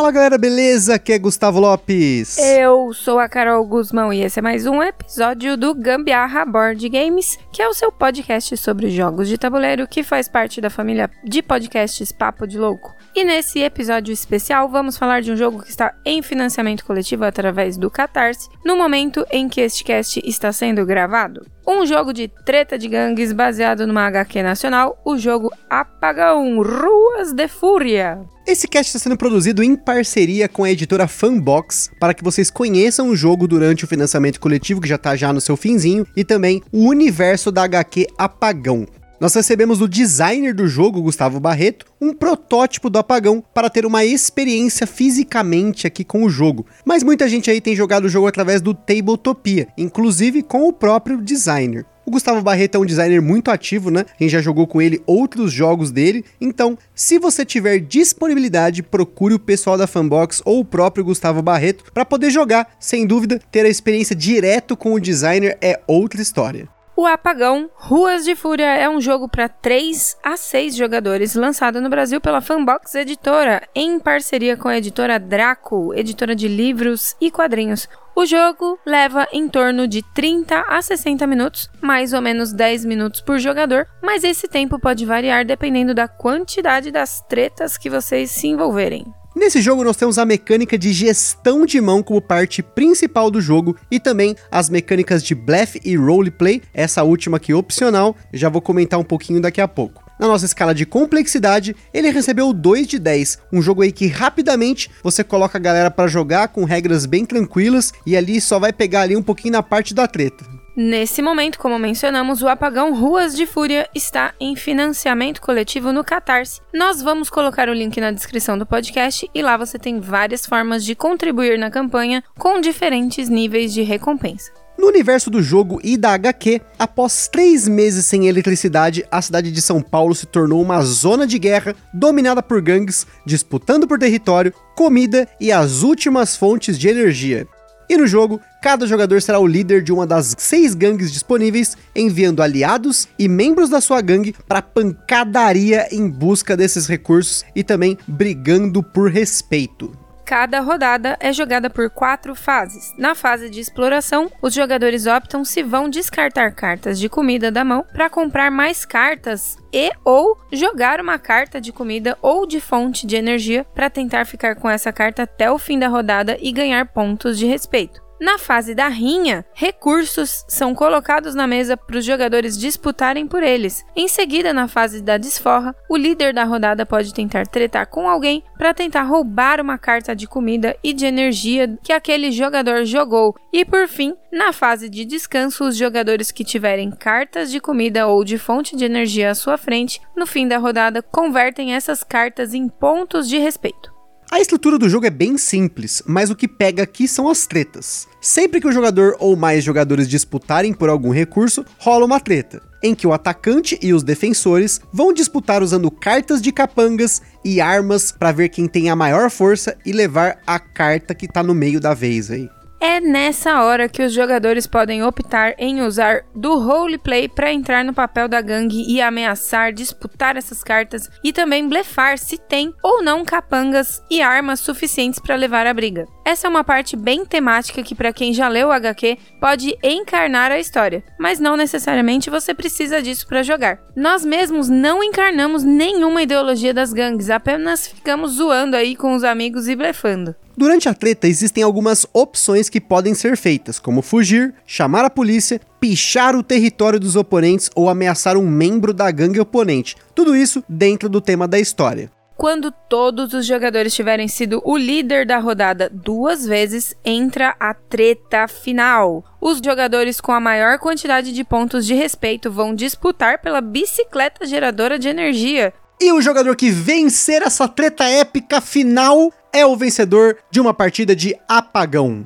Fala galera, beleza? Aqui é Gustavo Lopes. Eu sou a Carol Guzmão e esse é mais um episódio do Gambiarra Board Games, que é o seu podcast sobre jogos de tabuleiro que faz parte da família de podcasts Papo de Louco. E nesse episódio especial vamos falar de um jogo que está em financiamento coletivo através do Catarse, no momento em que este cast está sendo gravado. Um jogo de treta de gangues baseado numa HQ nacional, o jogo Apagão Ruas de Fúria. Esse cast está sendo produzido em parceria com a editora Fanbox para que vocês conheçam o jogo durante o financiamento coletivo que já está já no seu finzinho e também o universo da HQ Apagão. Nós recebemos do designer do jogo, Gustavo Barreto, um protótipo do apagão para ter uma experiência fisicamente aqui com o jogo. Mas muita gente aí tem jogado o jogo através do Tabletopia, inclusive com o próprio designer. O Gustavo Barreto é um designer muito ativo, né? Gente já jogou com ele outros jogos dele. Então, se você tiver disponibilidade, procure o pessoal da Fanbox ou o próprio Gustavo Barreto para poder jogar. Sem dúvida, ter a experiência direto com o designer é outra história. O Apagão Ruas de Fúria é um jogo para 3 a 6 jogadores, lançado no Brasil pela Fanbox Editora, em parceria com a editora Draco, editora de livros e quadrinhos. O jogo leva em torno de 30 a 60 minutos, mais ou menos 10 minutos por jogador, mas esse tempo pode variar dependendo da quantidade das tretas que vocês se envolverem. Nesse jogo nós temos a mecânica de gestão de mão como parte principal do jogo e também as mecânicas de blefe e roleplay, essa última aqui opcional, já vou comentar um pouquinho daqui a pouco. Na nossa escala de complexidade, ele recebeu 2 de 10, um jogo aí que rapidamente você coloca a galera para jogar com regras bem tranquilas e ali só vai pegar ali um pouquinho na parte da treta. Nesse momento, como mencionamos, o apagão Ruas de Fúria está em financiamento coletivo no Catarse. Nós vamos colocar o link na descrição do podcast e lá você tem várias formas de contribuir na campanha com diferentes níveis de recompensa. No universo do jogo e da HQ, após três meses sem eletricidade, a cidade de São Paulo se tornou uma zona de guerra dominada por gangues, disputando por território, comida e as últimas fontes de energia. E no jogo, cada jogador será o líder de uma das seis gangues disponíveis, enviando aliados e membros da sua gangue para pancadaria em busca desses recursos e também brigando por respeito. Cada rodada é jogada por quatro fases. Na fase de exploração, os jogadores optam se vão descartar cartas de comida da mão para comprar mais cartas e ou jogar uma carta de comida ou de fonte de energia para tentar ficar com essa carta até o fim da rodada e ganhar pontos de respeito. Na fase da rinha, recursos são colocados na mesa para os jogadores disputarem por eles. Em seguida, na fase da desforra, o líder da rodada pode tentar tretar com alguém para tentar roubar uma carta de comida e de energia que aquele jogador jogou. E por fim, na fase de descanso, os jogadores que tiverem cartas de comida ou de fonte de energia à sua frente, no fim da rodada, convertem essas cartas em pontos de respeito. A estrutura do jogo é bem simples, mas o que pega aqui são as tretas. Sempre que o jogador ou mais jogadores disputarem por algum recurso, rola uma treta, em que o atacante e os defensores vão disputar usando cartas de capangas e armas para ver quem tem a maior força e levar a carta que tá no meio da vez aí. É nessa hora que os jogadores podem optar em usar do roleplay para entrar no papel da gangue e ameaçar, disputar essas cartas e também blefar se tem ou não capangas e armas suficientes para levar a briga. Essa é uma parte bem temática que para quem já leu o HQ pode encarnar a história, mas não necessariamente você precisa disso para jogar. Nós mesmos não encarnamos nenhuma ideologia das gangues, apenas ficamos zoando aí com os amigos e blefando. Durante a treta existem algumas opções que podem ser feitas, como fugir, chamar a polícia, pichar o território dos oponentes ou ameaçar um membro da gangue oponente. Tudo isso dentro do tema da história. Quando todos os jogadores tiverem sido o líder da rodada duas vezes, entra a treta final. Os jogadores com a maior quantidade de pontos de respeito vão disputar pela bicicleta geradora de energia. E o jogador que vencer essa treta épica final é o vencedor de uma partida de apagão.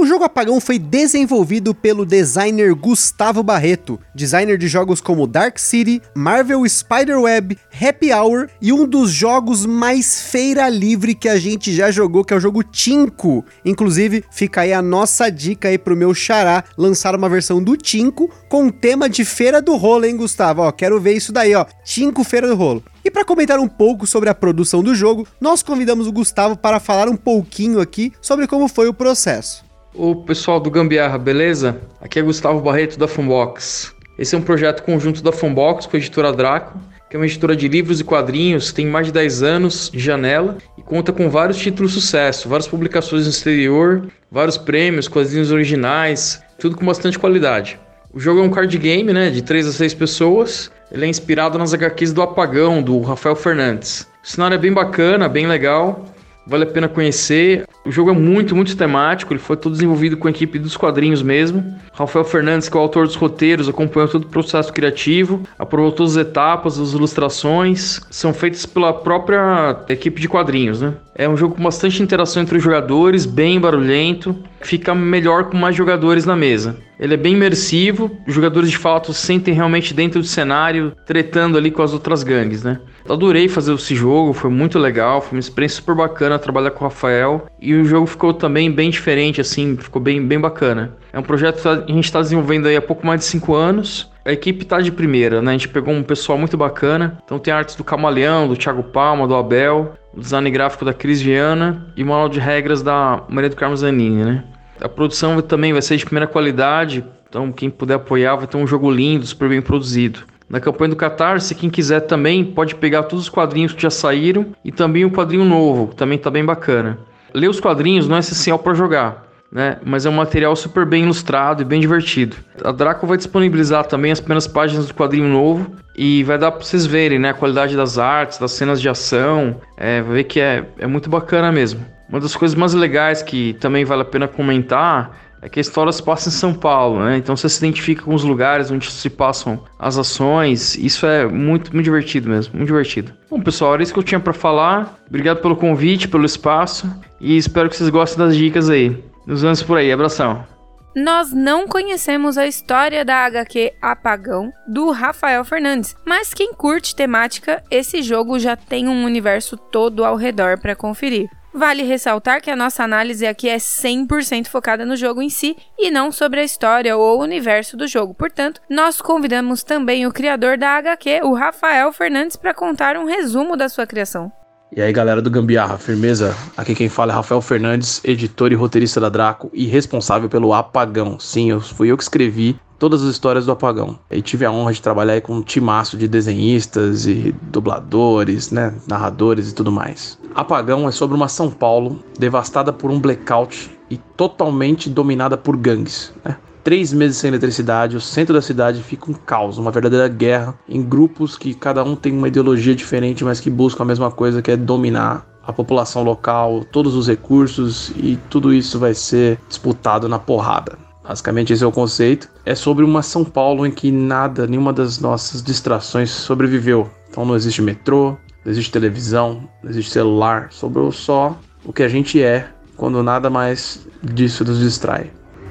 O jogo Apagão foi desenvolvido pelo designer Gustavo Barreto, designer de jogos como Dark City, Marvel Spider-Web, Happy Hour e um dos jogos mais feira livre que a gente já jogou, que é o jogo Tinko. Inclusive, fica aí a nossa dica aí pro meu xará lançar uma versão do Tinko com tema de feira do rolo, hein, Gustavo? Ó, quero ver isso daí, ó. Tinko Feira do Rolo. E para comentar um pouco sobre a produção do jogo, nós convidamos o Gustavo para falar um pouquinho aqui sobre como foi o processo. O pessoal do Gambiarra, beleza? Aqui é Gustavo Barreto da Funbox. Esse é um projeto conjunto da Funbox com a editora Draco, que é uma editora de livros e quadrinhos, tem mais de 10 anos de janela e conta com vários títulos de sucesso, várias publicações no exterior, vários prêmios, quadrinhos originais, tudo com bastante qualidade. O jogo é um card game, né, de 3 a 6 pessoas. Ele é inspirado nas HQs do Apagão, do Rafael Fernandes. O cenário é bem bacana, bem legal vale a pena conhecer. O jogo é muito, muito temático, ele foi todo desenvolvido com a equipe dos quadrinhos mesmo. Rafael Fernandes, que é o autor dos roteiros, acompanhou todo o processo criativo, aprovou todas as etapas, as ilustrações, são feitas pela própria equipe de quadrinhos, né? É um jogo com bastante interação entre os jogadores, bem barulhento, fica melhor com mais jogadores na mesa. Ele é bem imersivo, os jogadores de fato se sentem realmente dentro do cenário, tretando ali com as outras gangues, né? Adorei fazer esse jogo, foi muito legal, foi uma experiência super bacana trabalhar com o Rafael e o jogo ficou também bem diferente, assim, ficou bem, bem bacana. É um projeto que a gente está desenvolvendo aí há pouco mais de 5 anos. A equipe tá de primeira, né? A gente pegou um pessoal muito bacana. Então tem artes do Camaleão, do Thiago Palma, do Abel, o design gráfico da Cris Viana e o manual de regras da Maria do Carmo Zanini, né? A produção também vai ser de primeira qualidade, então quem puder apoiar vai ter um jogo lindo, super bem produzido. Na campanha do Catarse, quem quiser também pode pegar todos os quadrinhos que já saíram e também o quadrinho novo, que também tá bem bacana. Ler os quadrinhos não é essencial para jogar, né? Mas é um material super bem ilustrado e bem divertido. A Draco vai disponibilizar também as primeiras páginas do quadrinho novo e vai dar para vocês verem, né? A qualidade das artes, das cenas de ação, é, vai ver que é, é muito bacana mesmo. Uma das coisas mais legais que também vale a pena comentar é que a história se passa em São Paulo, né? Então você se identifica com os lugares onde se passam as ações. Isso é muito, muito divertido mesmo, muito divertido. Bom, pessoal, era isso que eu tinha para falar. Obrigado pelo convite, pelo espaço e espero que vocês gostem das dicas aí. Nos vemos por aí, abração. Nós não conhecemos a história da HQ Apagão do Rafael Fernandes, mas quem curte temática, esse jogo já tem um universo todo ao redor para conferir. Vale ressaltar que a nossa análise aqui é 100% focada no jogo em si e não sobre a história ou o universo do jogo. Portanto, nós convidamos também o criador da HQ, o Rafael Fernandes, para contar um resumo da sua criação. E aí, galera do Gambiarra, firmeza? Aqui quem fala é Rafael Fernandes, editor e roteirista da Draco e responsável pelo Apagão. Sim, eu, fui eu que escrevi todas as histórias do Apagão. E tive a honra de trabalhar com um timaço de desenhistas e dubladores, né, narradores e tudo mais. Apagão é sobre uma São Paulo devastada por um blackout e totalmente dominada por gangues. Né? Três meses sem eletricidade, o centro da cidade fica um caos, uma verdadeira guerra em grupos que cada um tem uma ideologia diferente, mas que buscam a mesma coisa, que é dominar a população local, todos os recursos e tudo isso vai ser disputado na porrada. Basicamente, esse é o conceito. É sobre uma São Paulo em que nada, nenhuma das nossas distrações sobreviveu. Então não existe metrô, não existe televisão, não existe celular. Sobrou só o que a gente é quando nada mais disso nos distrai.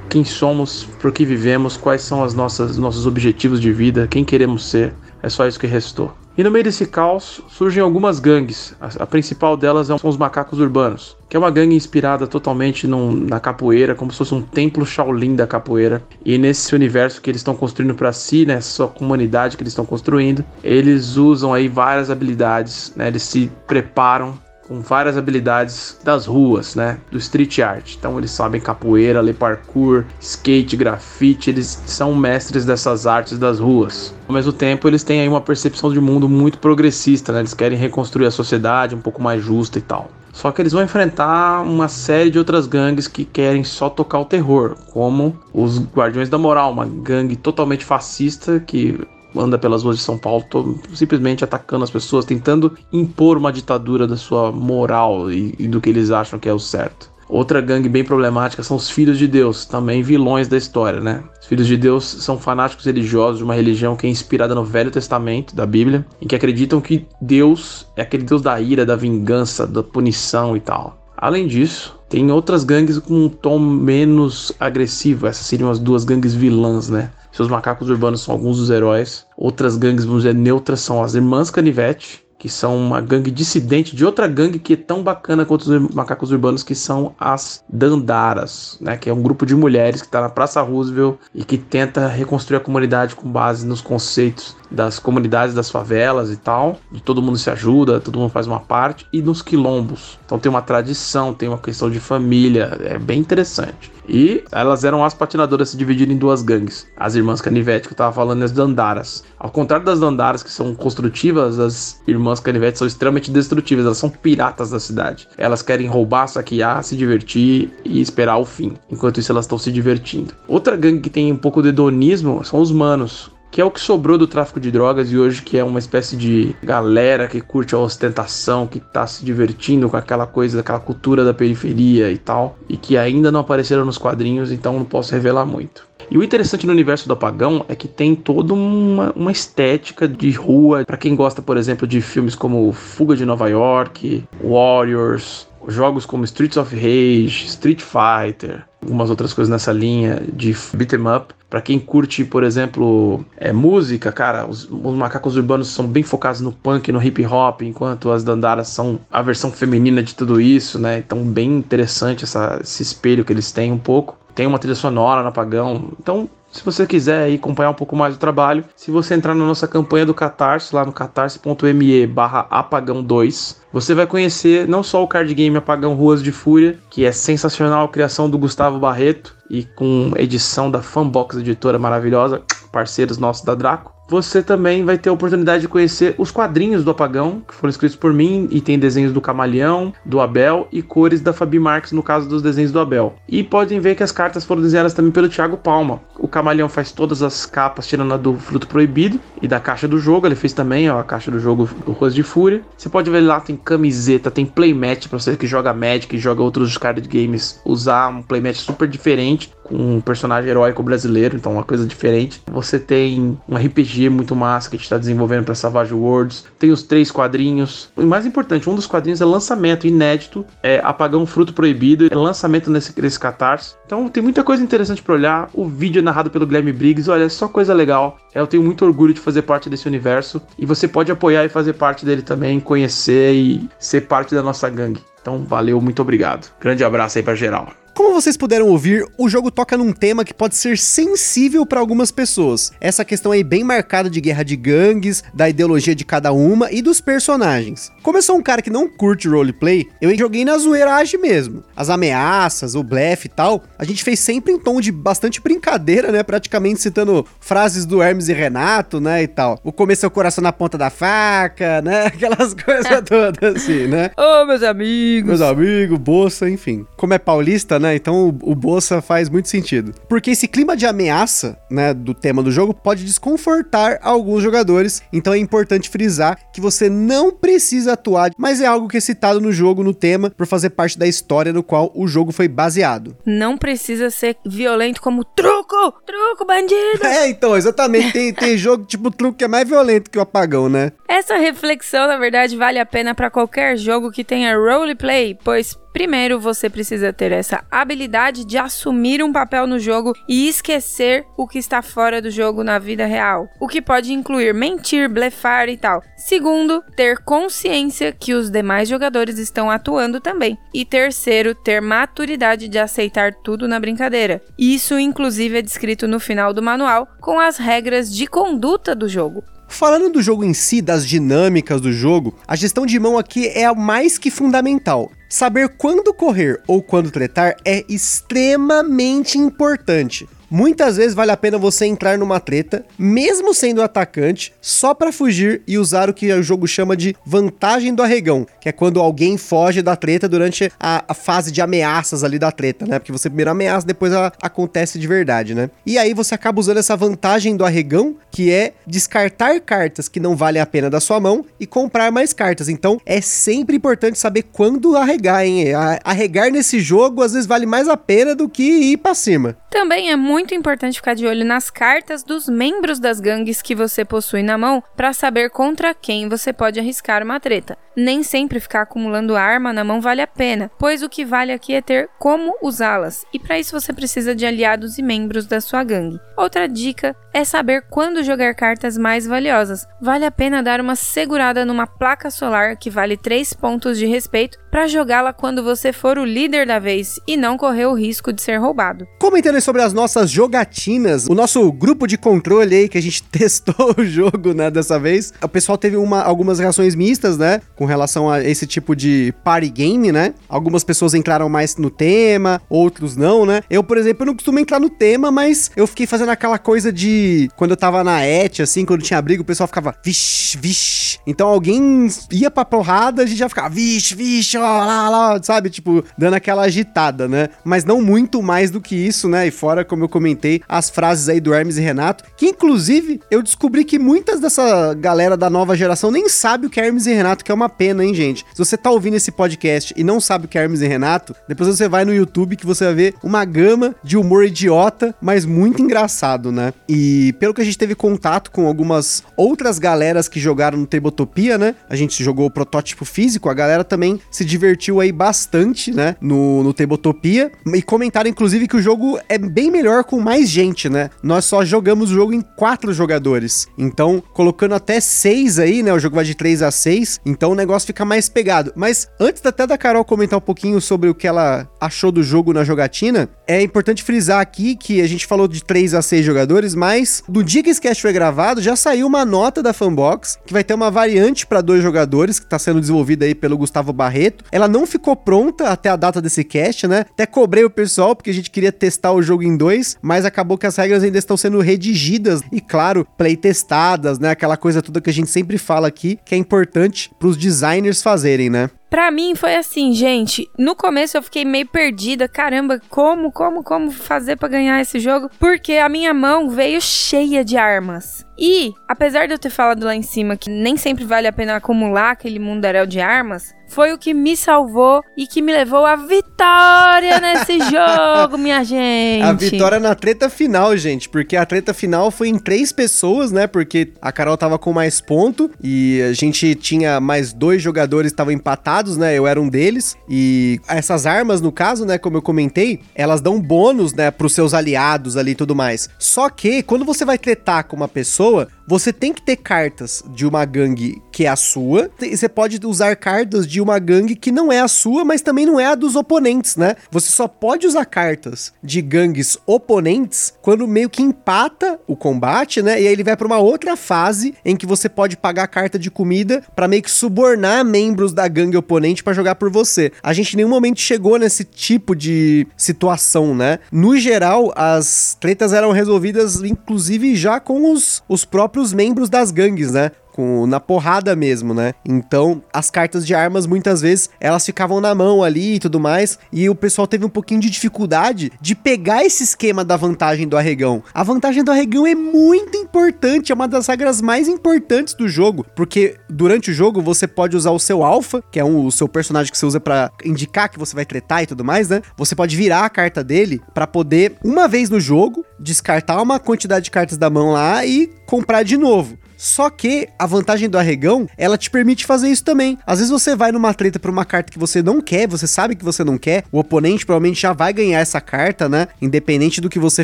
Quem somos, por que vivemos, quais são nossas nossos objetivos de vida, quem queremos ser. É só isso que restou. E no meio desse caos surgem algumas gangues. A, a principal delas são os macacos urbanos, que é uma gangue inspirada totalmente num, na capoeira, como se fosse um templo Shaolin da capoeira. E nesse universo que eles estão construindo para si, nessa né, comunidade que eles estão construindo, eles usam aí várias habilidades, né? Eles se preparam com várias habilidades das ruas, né? Do street art. Então eles sabem capoeira, ler parkour, skate, grafite, eles são mestres dessas artes das ruas. Ao mesmo tempo, eles têm aí uma percepção de mundo muito progressista, né? Eles querem reconstruir a sociedade um pouco mais justa e tal. Só que eles vão enfrentar uma série de outras gangues que querem só tocar o terror, como os Guardiões da Moral, uma gangue totalmente fascista que anda pelas ruas de São Paulo simplesmente atacando as pessoas, tentando impor uma ditadura da sua moral e, e do que eles acham que é o certo. Outra gangue bem problemática são os Filhos de Deus, também vilões da história, né? Os Filhos de Deus são fanáticos religiosos de uma religião que é inspirada no Velho Testamento, da Bíblia, em que acreditam que Deus é aquele Deus da ira, da vingança, da punição e tal. Além disso, tem outras gangues com um tom menos agressivo. Essas seriam as duas gangues vilãs, né? Seus macacos urbanos são alguns dos heróis. Outras gangues, vamos dizer, neutras são as Irmãs Canivete, que são uma gangue dissidente de outra gangue que é tão bacana quanto os macacos urbanos, que são as Dandaras, né? Que é um grupo de mulheres que está na Praça Roosevelt e que tenta reconstruir a comunidade com base nos conceitos das comunidades das favelas e tal, de todo mundo se ajuda, todo mundo faz uma parte, e nos quilombos. Então tem uma tradição, tem uma questão de família, é bem interessante. E elas eram as patinadoras se dividindo em duas gangues. As irmãs Canivete, que eu tava falando, e as Dandaras. Ao contrário das Dandaras, que são construtivas, as irmãs Canivete são extremamente destrutivas. Elas são piratas da cidade. Elas querem roubar, saquear, se divertir e esperar o fim. Enquanto isso, elas estão se divertindo. Outra gangue que tem um pouco de hedonismo são os manos que é o que sobrou do tráfico de drogas e hoje que é uma espécie de galera que curte a ostentação, que tá se divertindo com aquela coisa, aquela cultura da periferia e tal, e que ainda não apareceram nos quadrinhos, então não posso revelar muito. E o interessante no universo do Apagão é que tem toda uma, uma estética de rua. Para quem gosta, por exemplo, de filmes como Fuga de Nova York, Warriors, jogos como Streets of Rage, Street Fighter, algumas outras coisas nessa linha de beat 'em up. Para quem curte, por exemplo, é, música, cara, os, os, macacos urbanos são bem focados no punk, no hip hop, enquanto as dandaras são a versão feminina de tudo isso, né? Então, bem interessante essa, esse espelho que eles têm um pouco. Tem uma trilha sonora no apagão. Então, se você quiser aí acompanhar um pouco mais do trabalho, se você entrar na nossa campanha do Catarse, lá no catarse.me barra apagão 2, você vai conhecer não só o card game Apagão Ruas de Fúria, que é sensacional, criação do Gustavo Barreto e com edição da Fanbox Editora maravilhosa, parceiros nossos da Draco, você também vai ter a oportunidade de conhecer os quadrinhos do Apagão, que foram escritos por mim e tem desenhos do Camaleão, do Abel e cores da Fabi Marques no caso dos desenhos do Abel. E podem ver que as cartas foram desenhadas também pelo Thiago Palma. O Camaleão faz todas as capas, tirando a do Fruto Proibido e da caixa do jogo. Ele fez também ó, a caixa do jogo do Ruas de Fúria. Você pode ver lá, tem camiseta, tem playmat para você que joga Magic e joga outros card games, usar um playmat super diferente com um personagem heróico brasileiro, então uma coisa diferente. Você tem um RPG muito massa que a gente está desenvolvendo para Savage Worlds. Tem os três quadrinhos. O mais importante, um dos quadrinhos é lançamento inédito, é Apagão Fruto Proibido, é lançamento nesse, nesse catarse. Então tem muita coisa interessante para olhar. O vídeo é narrado pelo Guilherme Briggs, olha, é só coisa legal. Eu tenho muito orgulho de fazer parte desse universo e você pode apoiar e fazer parte dele também, conhecer e ser parte da nossa gangue. Então, valeu, muito obrigado. Grande abraço aí para geral. Como vocês puderam ouvir, o jogo toca num tema que pode ser sensível para algumas pessoas. Essa questão aí bem marcada de guerra de gangues, da ideologia de cada uma e dos personagens. Como eu sou um cara que não curte roleplay, eu joguei na zoeiragem mesmo. As ameaças, o blefe e tal, a gente fez sempre em tom de bastante brincadeira, né? Praticamente citando frases do Hermes e Renato, né? E tal. O começo é o coração na ponta da faca, né? Aquelas coisas todas assim, né? Ô, oh, meus amigos! Meus amigos, bolsa, enfim. Como é paulista, né? Então o, o Bolsa faz muito sentido. Porque esse clima de ameaça, né, do tema do jogo pode desconfortar alguns jogadores, então é importante frisar que você não precisa atuar, mas é algo que é citado no jogo, no tema, por fazer parte da história no qual o jogo foi baseado. Não precisa ser violento como truco, truco, bandido. É, então, exatamente. Tem, tem jogo tipo truco que é mais violento que o apagão, né? Essa reflexão, na verdade, vale a pena para qualquer jogo que tenha roleplay, pois Primeiro, você precisa ter essa habilidade de assumir um papel no jogo e esquecer o que está fora do jogo na vida real, o que pode incluir mentir, blefar e tal. Segundo, ter consciência que os demais jogadores estão atuando também. E terceiro, ter maturidade de aceitar tudo na brincadeira. Isso, inclusive, é descrito no final do manual com as regras de conduta do jogo. Falando do jogo em si, das dinâmicas do jogo, a gestão de mão aqui é a mais que fundamental. Saber quando correr ou quando tretar é extremamente importante. Muitas vezes vale a pena você entrar numa treta, mesmo sendo atacante, só para fugir e usar o que o jogo chama de vantagem do arregão, que é quando alguém foge da treta durante a, a fase de ameaças ali da treta, né? Porque você primeiro ameaça, depois ela acontece de verdade, né? E aí você acaba usando essa vantagem do arregão, que é descartar cartas que não valem a pena da sua mão e comprar mais cartas. Então é sempre importante saber quando arregar, hein? Arregar nesse jogo às vezes vale mais a pena do que ir para cima. Também é muito importante ficar de olho nas cartas dos membros das gangues que você possui na mão para saber contra quem você pode arriscar uma treta. Nem sempre ficar acumulando arma na mão vale a pena, pois o que vale aqui é ter como usá-las, e para isso você precisa de aliados e membros da sua gangue. Outra dica é saber quando jogar cartas mais valiosas. Vale a pena dar uma segurada numa placa solar que vale 3 pontos de respeito para jogá-la quando você for o líder da vez e não correr o risco de ser roubado. Comentando sobre as nossas jogatinas, o nosso grupo de controle aí que a gente testou o jogo, né, dessa vez, o pessoal teve uma, algumas reações mistas, né, com relação a esse tipo de party game, né? Algumas pessoas entraram mais no tema, outros não, né? Eu, por exemplo, não costumo entrar no tema, mas eu fiquei fazendo aquela coisa de quando eu tava na ET, assim, quando tinha briga, o pessoal ficava vixe, vixe. Então alguém ia pra porrada, a gente já ficava vixe, vixe, ó, lá, lá, sabe? Tipo, dando aquela agitada, né? Mas não muito mais do que isso, né? E fora, como eu comentei, as frases aí do Hermes e Renato, que inclusive eu descobri que muitas dessa galera da nova geração nem sabe o que é Hermes e Renato, que é uma pena, hein, gente? Se você tá ouvindo esse podcast e não sabe o que é Hermes e Renato, depois você vai no YouTube que você vai ver uma gama de humor idiota, mas muito engraçado, né? E pelo que a gente teve contato com algumas outras galeras que jogaram no Tabletopia, né? A gente jogou o protótipo físico, a galera também se divertiu aí bastante, né? No, no Tabletopia. E comentaram, inclusive, que o jogo é bem melhor com mais gente, né? Nós só jogamos o jogo em quatro jogadores. Então, colocando até seis aí, né? O jogo vai de 3 a 6. Então negócio fica mais pegado. Mas antes até da Carol comentar um pouquinho sobre o que ela achou do jogo na jogatina, é importante frisar aqui que a gente falou de 3 a 6 jogadores, mas no dia que esse cast foi gravado, já saiu uma nota da Fanbox que vai ter uma variante para dois jogadores que está sendo desenvolvida aí pelo Gustavo Barreto. Ela não ficou pronta até a data desse cast, né? Até cobrei o pessoal porque a gente queria testar o jogo em dois, mas acabou que as regras ainda estão sendo redigidas e, claro, playtestadas, né? Aquela coisa toda que a gente sempre fala aqui, que é importante para os designers fazerem, né? Pra mim foi assim, gente. No começo eu fiquei meio perdida. Caramba, como, como, como fazer para ganhar esse jogo? Porque a minha mão veio cheia de armas. E, apesar de eu ter falado lá em cima que nem sempre vale a pena acumular aquele mundaréu de armas, foi o que me salvou e que me levou à vitória nesse jogo, minha gente. A vitória na treta final, gente, porque a treta final foi em três pessoas, né? Porque a Carol tava com mais ponto e a gente tinha mais dois jogadores que estavam empatados, né? Eu era um deles. E essas armas, no caso, né, como eu comentei, elas dão bônus, né, pros seus aliados ali e tudo mais. Só que quando você vai tretar com uma pessoa, você tem que ter cartas de uma gangue que é a sua, e você pode usar cartas de uma gangue que não é a sua, mas também não é a dos oponentes, né? Você só pode usar cartas de gangues oponentes quando meio que empata o combate, né? E aí ele vai para uma outra fase em que você pode pagar carta de comida para meio que subornar membros da gangue oponente para jogar por você. A gente em nenhum momento chegou nesse tipo de situação, né? No geral, as tretas eram resolvidas inclusive já com os, os próprios membros das gangues, né? Com na porrada mesmo, né? Então, as cartas de armas muitas vezes elas ficavam na mão ali e tudo mais, e o pessoal teve um pouquinho de dificuldade de pegar esse esquema da vantagem do arregão. A vantagem do arregão é muito importante, é uma das regras mais importantes do jogo, porque durante o jogo você pode usar o seu alfa, que é um, o seu personagem que você usa para indicar que você vai tretar e tudo mais, né? Você pode virar a carta dele para poder uma vez no jogo descartar uma quantidade de cartas da mão lá e comprar de novo. Só que a vantagem do arregão, ela te permite fazer isso também. Às vezes você vai numa treta pra uma carta que você não quer, você sabe que você não quer, o oponente provavelmente já vai ganhar essa carta, né? Independente do que você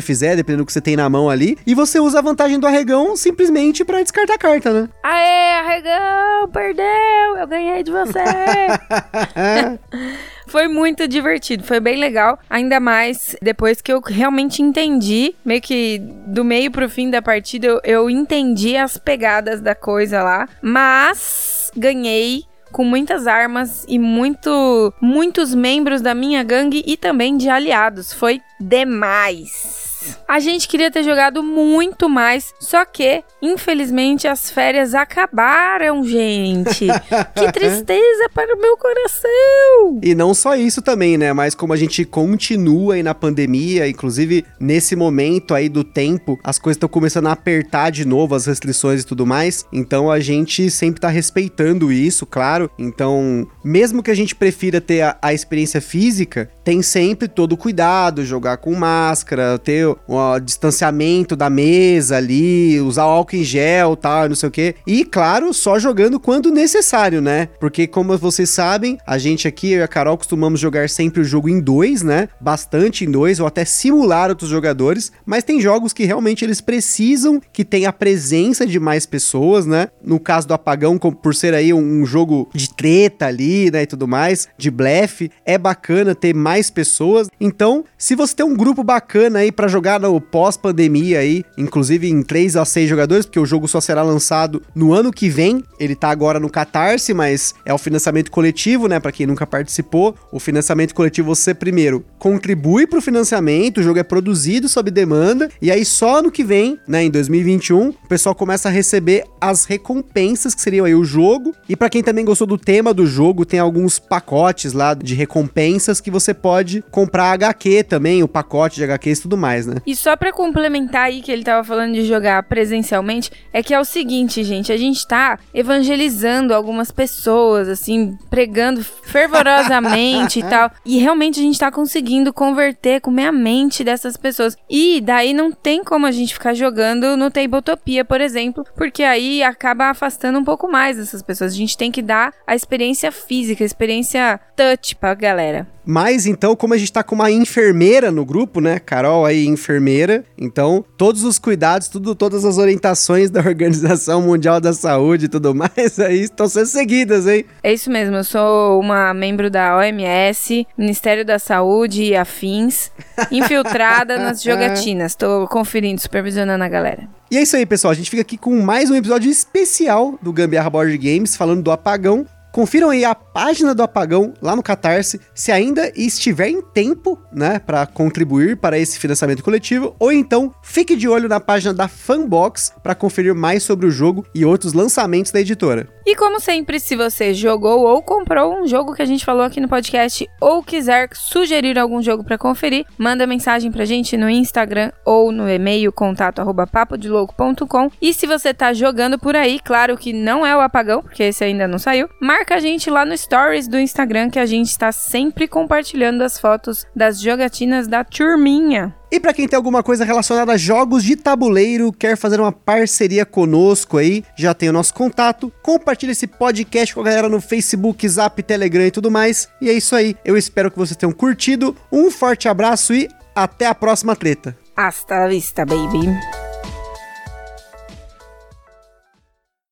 fizer, dependendo do que você tem na mão ali. E você usa a vantagem do arregão simplesmente para descartar a carta, né? Aê, arregão, perdeu, eu ganhei de você. Foi muito divertido, foi bem legal. Ainda mais depois que eu realmente entendi, meio que do meio pro fim da partida, eu, eu entendi as pegadas da coisa lá. Mas ganhei com muitas armas e muito muitos membros da minha gangue e também de aliados. Foi demais. A gente queria ter jogado muito mais, só que, infelizmente, as férias acabaram, gente. que tristeza para o meu coração! E não só isso também, né? Mas como a gente continua aí na pandemia, inclusive nesse momento aí do tempo, as coisas estão começando a apertar de novo, as restrições e tudo mais. Então a gente sempre tá respeitando isso, claro. Então, mesmo que a gente prefira ter a, a experiência física, tem sempre todo o cuidado, jogar com máscara, ter o distanciamento da mesa ali, usar álcool em gel, tal, não sei o quê. E claro, só jogando quando necessário, né? Porque como vocês sabem, a gente aqui, eu e a Carol costumamos jogar sempre o jogo em dois, né? Bastante em dois, ou até simular outros jogadores, mas tem jogos que realmente eles precisam que tenha a presença de mais pessoas, né? No caso do Apagão, por ser aí um jogo de treta ali, né, e tudo mais, de blefe, é bacana ter mais pessoas. Então, se você tem um grupo bacana aí para jogar no pós-pandemia aí, inclusive em 3 a 6 jogadores, porque o jogo só será lançado no ano que vem. Ele tá agora no Catarse, mas é o financiamento coletivo, né, para quem nunca participou. O financiamento coletivo você primeiro contribui para o financiamento, o jogo é produzido sob demanda e aí só no que vem, né, em 2021, o pessoal começa a receber as recompensas que seriam aí o jogo. E para quem também gostou do tema do jogo, tem alguns pacotes lá de recompensas que você pode comprar HQ também, o pacote de HQs e tudo mais, né? E só para complementar aí que ele tava falando de jogar presencialmente, é que é o seguinte, gente, a gente tá evangelizando algumas pessoas, assim, pregando fervorosamente e tal, e realmente a gente tá conseguindo converter, comer a mente dessas pessoas. E daí não tem como a gente ficar jogando no Tabletopia, por exemplo, porque aí acaba afastando um pouco mais essas pessoas. A gente tem que dar a experiência física, a experiência touch pra galera. Mas então, como a gente tá com uma enfermeira no grupo, né? Carol aí, enfermeira. Então, todos os cuidados, tudo, todas as orientações da Organização Mundial da Saúde e tudo mais aí estão sendo seguidas, hein? É isso mesmo, eu sou uma membro da OMS, Ministério da Saúde e afins, infiltrada nas jogatinas. Tô conferindo, supervisionando a galera. E é isso aí, pessoal. A gente fica aqui com mais um episódio especial do Gambiarra Board Games, falando do apagão. Confiram aí a página do Apagão lá no Catarse, se ainda estiver em tempo, né, para contribuir para esse financiamento coletivo, ou então fique de olho na página da Fanbox para conferir mais sobre o jogo e outros lançamentos da editora. E como sempre, se você jogou ou comprou um jogo que a gente falou aqui no podcast ou quiser sugerir algum jogo para conferir, manda mensagem pra gente no Instagram ou no e-mail contato@papodelouco.com. E se você tá jogando por aí, claro que não é o Apagão, porque esse ainda não saiu, marca marca a gente lá no Stories do Instagram que a gente está sempre compartilhando as fotos das jogatinas da turminha. E para quem tem alguma coisa relacionada a jogos de tabuleiro, quer fazer uma parceria conosco aí, já tem o nosso contato. Compartilhe esse podcast com a galera no Facebook, Zap, Telegram e tudo mais. E é isso aí. Eu espero que vocês tenham curtido. Um forte abraço e até a próxima treta. Hasta la vista, baby.